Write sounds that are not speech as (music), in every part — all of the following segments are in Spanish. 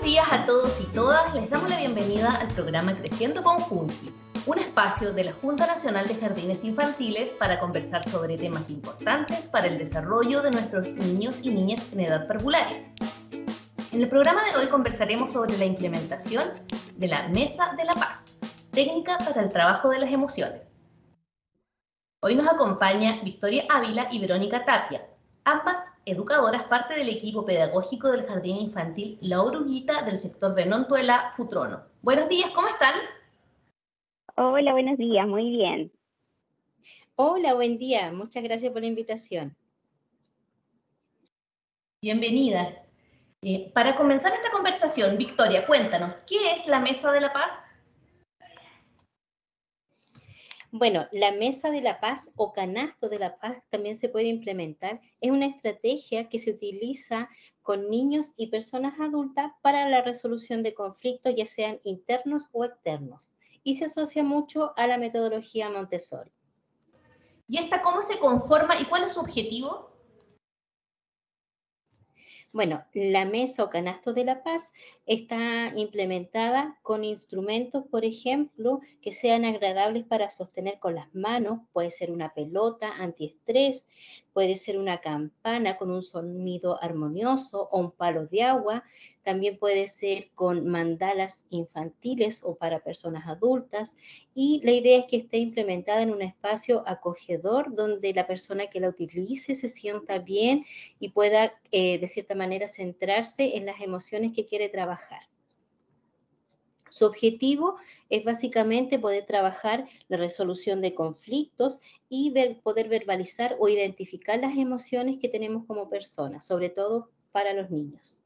buenos días a todos y todas. Les damos la bienvenida al programa Creciendo con Junti, un espacio de la Junta Nacional de Jardines Infantiles para conversar sobre temas importantes para el desarrollo de nuestros niños y niñas en edad parvularia. En el programa de hoy conversaremos sobre la implementación de la Mesa de la Paz, técnica para el trabajo de las emociones. Hoy nos acompaña Victoria Ávila y Verónica Tapia, ambas educadoras, parte del equipo pedagógico del Jardín Infantil La Oruguita del sector de Nontuela, Futrono. Buenos días, ¿cómo están? Hola, buenos días, muy bien. Hola, buen día, muchas gracias por la invitación. Bienvenidas. Eh, para comenzar esta conversación, Victoria, cuéntanos, ¿qué es la Mesa de la Paz? Bueno, la mesa de la paz o canasto de la paz también se puede implementar. Es una estrategia que se utiliza con niños y personas adultas para la resolución de conflictos, ya sean internos o externos. Y se asocia mucho a la metodología Montessori. ¿Y esta cómo se conforma y cuál es su objetivo? Bueno, la mesa o canasto de la paz está implementada con instrumentos, por ejemplo, que sean agradables para sostener con las manos. Puede ser una pelota antiestrés, puede ser una campana con un sonido armonioso o un palo de agua. También puede ser con mandalas infantiles o para personas adultas. Y la idea es que esté implementada en un espacio acogedor donde la persona que la utilice se sienta bien y pueda, eh, de cierta manera, centrarse en las emociones que quiere trabajar. Su objetivo es básicamente poder trabajar la resolución de conflictos y poder verbalizar o identificar las emociones que tenemos como personas, sobre todo para los niños.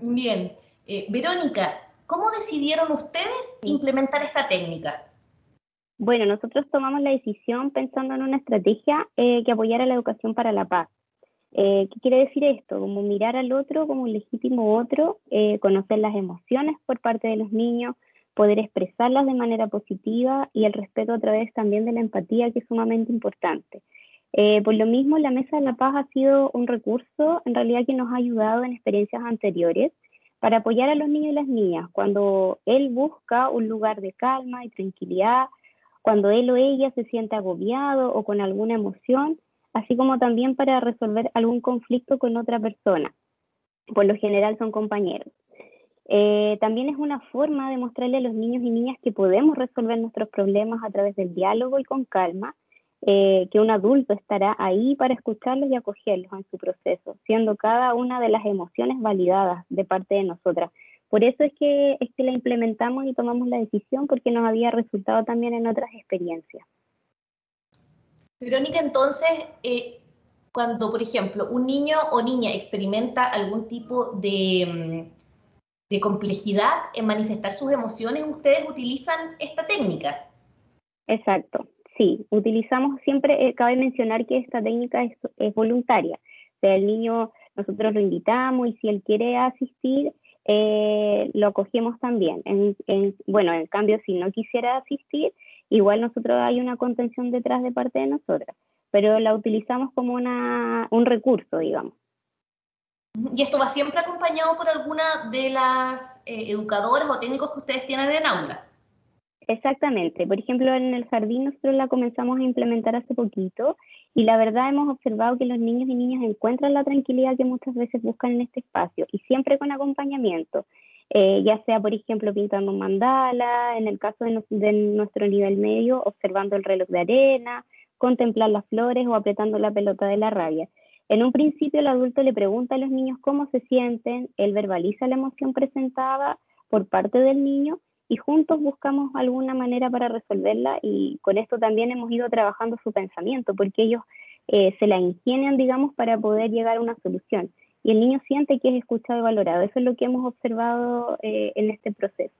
Bien. Eh, Verónica, ¿cómo decidieron ustedes implementar esta técnica? Bueno, nosotros tomamos la decisión pensando en una estrategia eh, que apoyara la educación para la paz. Eh, ¿Qué quiere decir esto? Como mirar al otro como un legítimo otro, conocer las emociones por parte de los niños, poder expresarlas de manera positiva y el respeto a través también de la empatía, que es sumamente importante. Eh, por lo mismo, la Mesa de la Paz ha sido un recurso en realidad que nos ha ayudado en experiencias anteriores para apoyar a los niños y las niñas cuando él busca un lugar de calma y tranquilidad, cuando él o ella se siente agobiado o con alguna emoción, así como también para resolver algún conflicto con otra persona. Por lo general son compañeros. Eh, también es una forma de mostrarle a los niños y niñas que podemos resolver nuestros problemas a través del diálogo y con calma eh, que un adulto estará ahí para escucharlos y acogerlos en su proceso, siendo cada una de las emociones validadas de parte de nosotras. Por eso es que, es que la implementamos y tomamos la decisión porque nos había resultado también en otras experiencias. Verónica, entonces, eh, cuando, por ejemplo, un niño o niña experimenta algún tipo de, mm, de complejidad en manifestar sus emociones, ustedes utilizan esta técnica. Exacto, Sí, utilizamos siempre, eh, cabe mencionar que esta técnica es, voluntaria. O el niño, nosotros lo invitamos y si él quiere asistir, eh, lo acogemos también. bueno, en cambio, si no quisiera asistir, igual nosotros hay una contención detrás de parte de nosotras, pero la utilizamos como una, un recurso, digamos. ¿Y esto va siempre acompañado por alguna de las eh, educadoras o técnicos que ustedes tienen en aula? Exactamente. Por ejemplo, en el jardín nosotros la comenzamos a implementar hace poquito y la verdad hemos observado que los niños y niñas encuentran la tranquilidad que muchas veces buscan en este espacio y siempre con acompañamiento, eh, ya sea, por ejemplo, pintando mandala, en el caso de, de nuestro nivel medio, observando el reloj de arena, contemplar las flores o apretando la pelota de la rabia. En un principio el adulto le pregunta a los niños cómo se sienten, él verbaliza la emoción presentada por parte del niño y juntos buscamos alguna manera para resolverla y con esto también hemos ido trabajando su pensamiento, porque ellos eh, se la ingenian, digamos, para poder llegar a una solución. El niño siente que es escuchado y valorado. Eso es lo que hemos observado eh, en este proceso.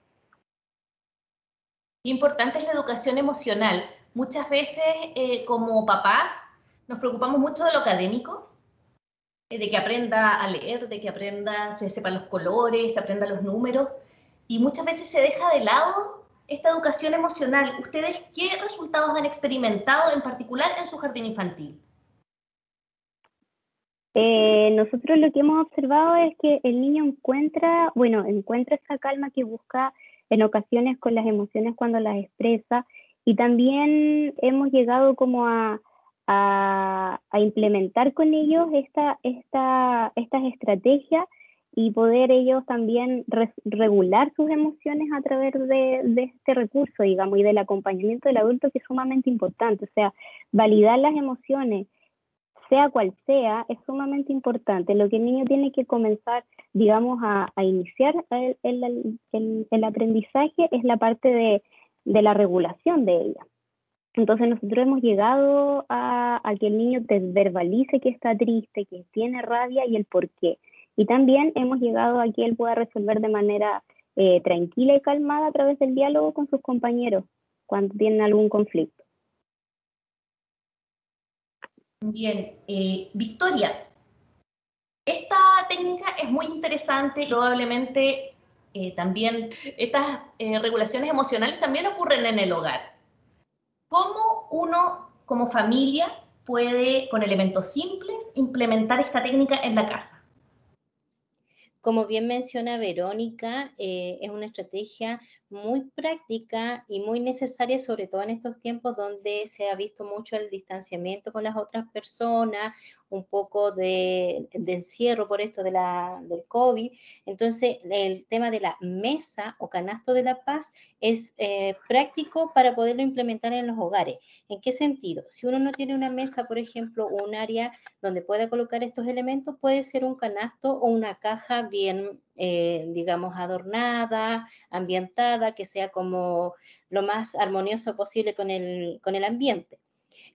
Importante es la educación emocional. Muchas veces eh, como papás nos preocupamos mucho de lo académico, de que aprenda a leer, de que aprenda, se sepa los colores, se aprenda los números, y muchas veces se deja de lado esta educación emocional. ¿Ustedes qué resultados han experimentado en particular en su jardín infantil? Eh, nosotros lo que hemos observado es que el niño encuentra, bueno, encuentra esa calma que busca en ocasiones con las emociones cuando las expresa y también hemos llegado como a, implementar con ellos esta, esta, estas estrategias y poder ellos también regular sus emociones a través de, de, este recurso, digamos, y del acompañamiento del adulto que es sumamente importante. O sea, validar las emociones, sea cual sea, es sumamente importante. Lo que el niño tiene que comenzar, digamos, a, iniciar el, el, el, aprendizaje es la parte de, de la regulación de ella. Entonces nosotros hemos llegado a, que el niño verbalice que está triste, que tiene rabia y el por qué. Y también hemos llegado a que él pueda resolver de manera eh, tranquila y calmada a través del diálogo con sus compañeros cuando tienen algún conflicto. Bien, eh, Victoria, esta técnica es muy interesante, probablemente eh, también estas eh, regulaciones emocionales también ocurren en el hogar. ¿Cómo uno como familia puede, con elementos simples, implementar esta técnica en la casa? Como bien menciona Verónica, eh, es una estrategia muy práctica y muy necesaria, sobre todo en estos tiempos donde se ha visto mucho el distanciamiento con las otras personas, un poco de, encierro por esto de la, del COVID. Entonces, el tema de la mesa o canasto de la paz es eh, práctico para poderlo implementar en los hogares. ¿En qué sentido? Si uno no tiene una mesa, por ejemplo, un área donde pueda colocar estos elementos, puede ser un canasto o una caja bien, eh, digamos, adornada, ambientada, que sea como lo más armonioso posible con el, con el ambiente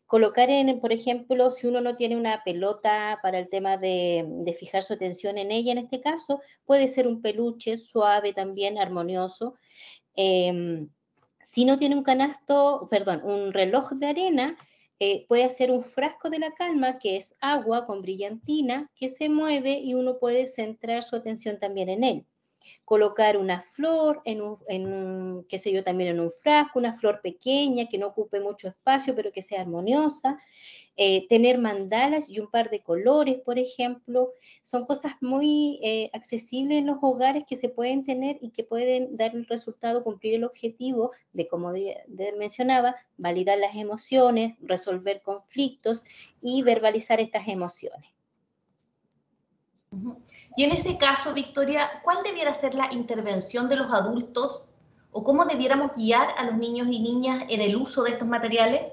colocar en, por ejemplo, si uno no tiene una pelota para el tema de, fijar su atención en ella, en este caso, puede ser un peluche suave también, armonioso. Em, si no tiene un canasto, perdón, un reloj de arena, eh, puede hacer un frasco de la calma, que es agua con brillantina, que se mueve y uno puede centrar su atención también en él colocar una flor en un, qué sé yo, también en un frasco, una flor pequeña que no ocupe mucho espacio, pero que sea armoniosa, eh, tener mandalas y un par de colores, por ejemplo, son cosas muy eh, accesibles en los hogares que se pueden tener y que pueden dar el resultado, cumplir el objetivo de, como mencionaba, validar las emociones, resolver conflictos y verbalizar estas emociones. Y en ese caso, Victoria, ¿cuál debiera ser la intervención de los adultos o cómo debiéramos guiar a los niños y niñas en el uso de estos materiales?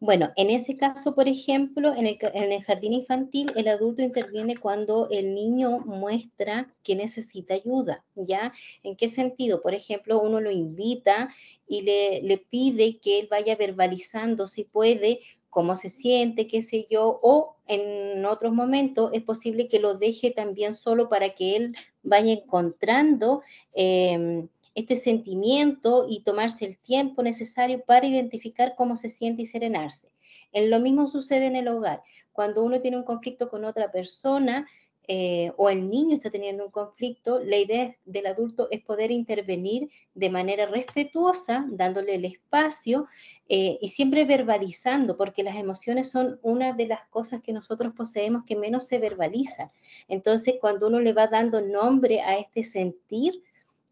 Bueno, en ese caso, por ejemplo, en el, jardín infantil, el adulto interviene cuando el niño muestra que necesita ayuda, ¿ya? ¿En qué sentido? Por ejemplo, uno lo invita y le, pide que él vaya verbalizando si puede cómo se siente, qué sé yo, o en otros momentos es posible que lo deje también solo para que él vaya encontrando em, este sentimiento y tomarse el tiempo necesario para identificar cómo se siente y serenarse. En lo mismo sucede en el hogar. Cuando uno tiene un conflicto con otra persona, eh, o el niño está teniendo un conflicto, la idea del adulto es poder intervenir de manera respetuosa, dándole el espacio eh, y siempre verbalizando, porque las emociones son una de las cosas que nosotros poseemos que menos se verbaliza. Entonces, cuando uno le va dando nombre a este sentir,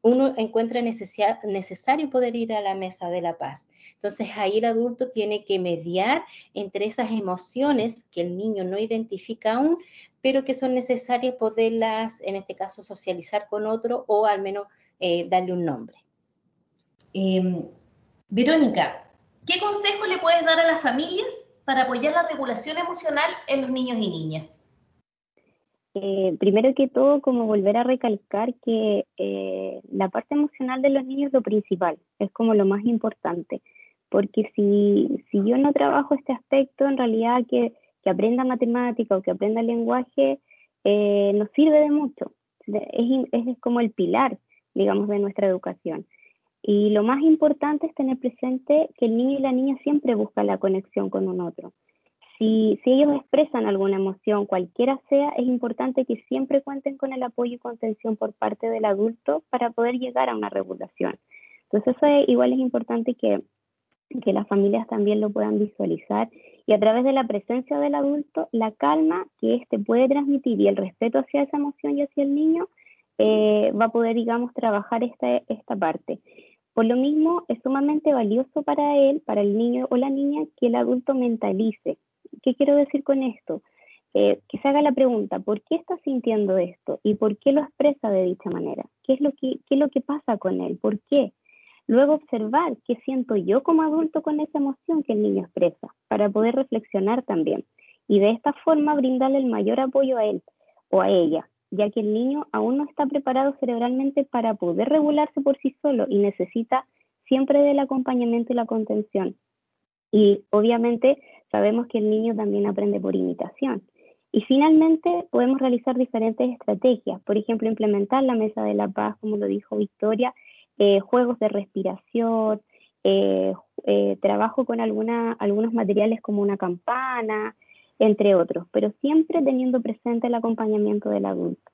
uno encuentra necesario poder ir a la mesa de la paz. Entonces ahí el adulto tiene que mediar entre esas emociones que el niño no identifica aún, pero que son necesarias poderlas, en este caso, socializar con otro o al menos eh, darle un nombre. Em, Verónica, ¿qué consejo le puedes dar a las familias para apoyar la regulación emocional en los niños y niñas? Eh, primero que todo, como volver a recalcar que eh, la parte emocional de los niños es lo principal, es como lo más importante, porque si, si yo no trabajo este aspecto, en realidad que que aprenda matemática o que aprenda lenguaje eh, nos sirve de mucho. Es, es como el pilar, digamos, de nuestra educación. Y lo más importante es tener presente que el niño y la niña siempre buscan la conexión con un otro. Si, si, ellos expresan alguna emoción, cualquiera sea, es importante que siempre cuenten con el apoyo y contención por parte del adulto para poder llegar a una regulación. Entonces eso igual es importante que, que las familias también lo puedan visualizar y a través de la presencia del adulto, la calma que éste puede transmitir y el respeto hacia esa emoción y hacia el niño, eh, va a poder, digamos, trabajar esta, esta parte. Por lo mismo, es sumamente valioso para él, para el niño o la niña, que el adulto mentalice. ¿Qué quiero decir con esto? Eh, que se haga la pregunta, ¿por qué está sintiendo esto? ¿Y por qué lo expresa de dicha manera? ¿Qué es lo qué es lo que pasa con él? ¿Por qué? Luego observar qué siento yo como adulto con esa emoción que el niño expresa, para poder reflexionar también. Y de esta forma brindarle el mayor apoyo a él o a ella, ya que el niño aún no está preparado cerebralmente para poder regularse por sí solo y necesita siempre del acompañamiento y la contención. Y obviamente sabemos que el niño también aprende por imitación. Y finalmente podemos realizar diferentes estrategias, por ejemplo, implementar la mesa de la paz, como lo dijo Victoria, eh, juegos de respiración, eh, eh, trabajo con algunos materiales como una campana, entre otros, pero siempre teniendo presente el acompañamiento del adulto.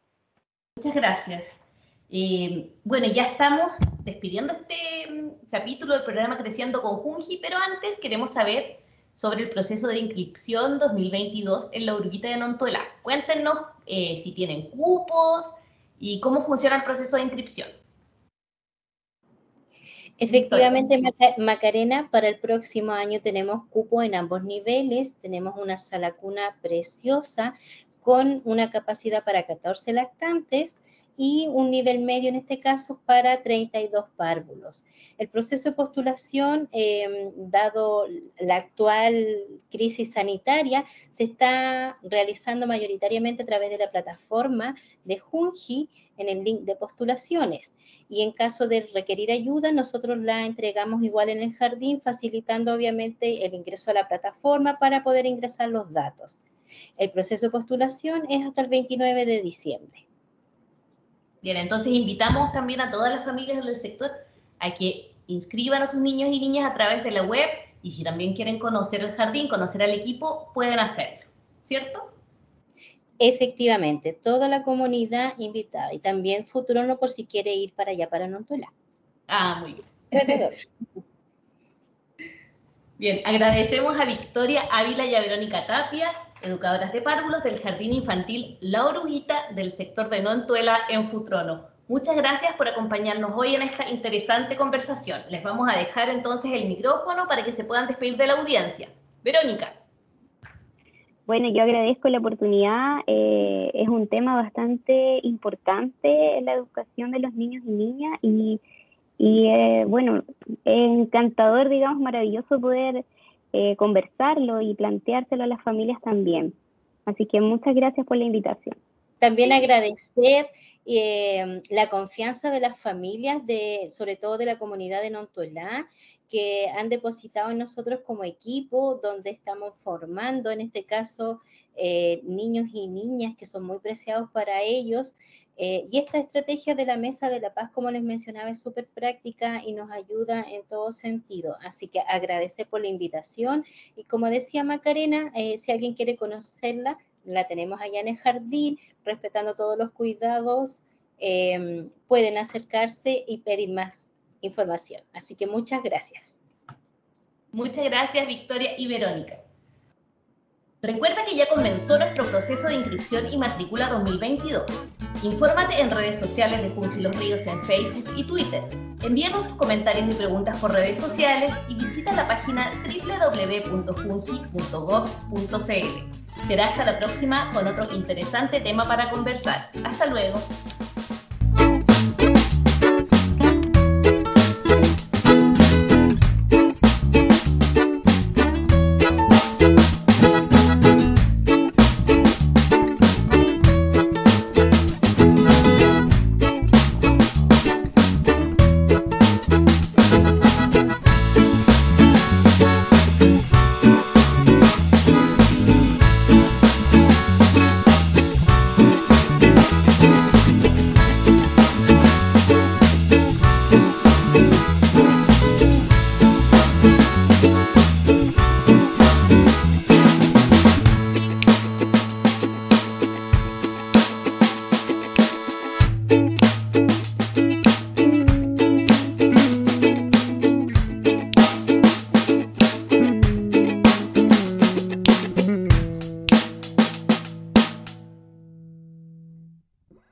Muchas gracias. bueno, ya estamos despidiendo este mm, capítulo del programa Creciendo con Junji, pero antes queremos saber sobre el proceso de inscripción 2022 en la Uruguita de Nontuela. Cuéntenos si tienen cupos y cómo funciona el proceso de inscripción. Efectivamente, Macarena, para el próximo año tenemos cupo en ambos niveles, tenemos una sala cuna preciosa con una capacidad para 14 lactantes y un nivel medio en este caso para 32 párvulos. El proceso de postulación, em, dado la actual crisis sanitaria, se está realizando mayoritariamente a través de la plataforma de Junji en el link de postulaciones. Y en caso de requerir ayuda, nosotros la entregamos igual en el jardín, facilitando obviamente el ingreso a la plataforma para poder ingresar los datos. El proceso de postulación es hasta el 29 de diciembre. Bien, entonces invitamos también a todas las familias del sector a que inscriban a sus niños y niñas a través de la web y si también quieren conocer el jardín, conocer al equipo, pueden hacerlo, ¿cierto? Efectivamente, toda la comunidad invitada y también Futurono por si quiere ir para allá, para Nontola. Ah, muy bien. (laughs) bien, agradecemos a Victoria Ávila y a Verónica Tapia educadoras de párvulos del Jardín Infantil La Oruguita del sector de Nontuela en Futrono. Muchas gracias por acompañarnos hoy en esta interesante conversación. Les vamos a dejar entonces el micrófono para que se puedan despedir de la audiencia. Verónica. Bueno, yo agradezco la oportunidad. Eh, es un tema bastante importante la educación de los niños y niñas y, eh, bueno, encantador, digamos, maravilloso poder eh, conversarlo y planteárselo a las familias también. Así que muchas gracias por la invitación. También agradecer eh, la confianza de las familias, de, sobre todo de la comunidad de Nontuelá, que han depositado en nosotros como equipo, donde estamos formando, en este caso, eh, niños y niñas que son muy preciados para ellos eh, y esta estrategia de la Mesa de la Paz, como les mencionaba, es súper práctica y nos ayuda en todo sentido. Así que agradecer por la invitación y como decía Macarena, eh, si alguien quiere conocerla, la tenemos allá en el jardín, respetando todos los cuidados, em, pueden acercarse y pedir más información. Así que muchas gracias. Muchas gracias, Victoria y Verónica. Recuerda que ya comenzó nuestro proceso de inscripción y matrícula 2022. Infórmate en redes sociales de Fungi Los Ríos en Facebook y Twitter. Envíanos tus comentarios y preguntas por redes sociales y visita la página www.fungi.gov.cl. Será hasta la próxima con otro interesante tema para conversar. Hasta luego.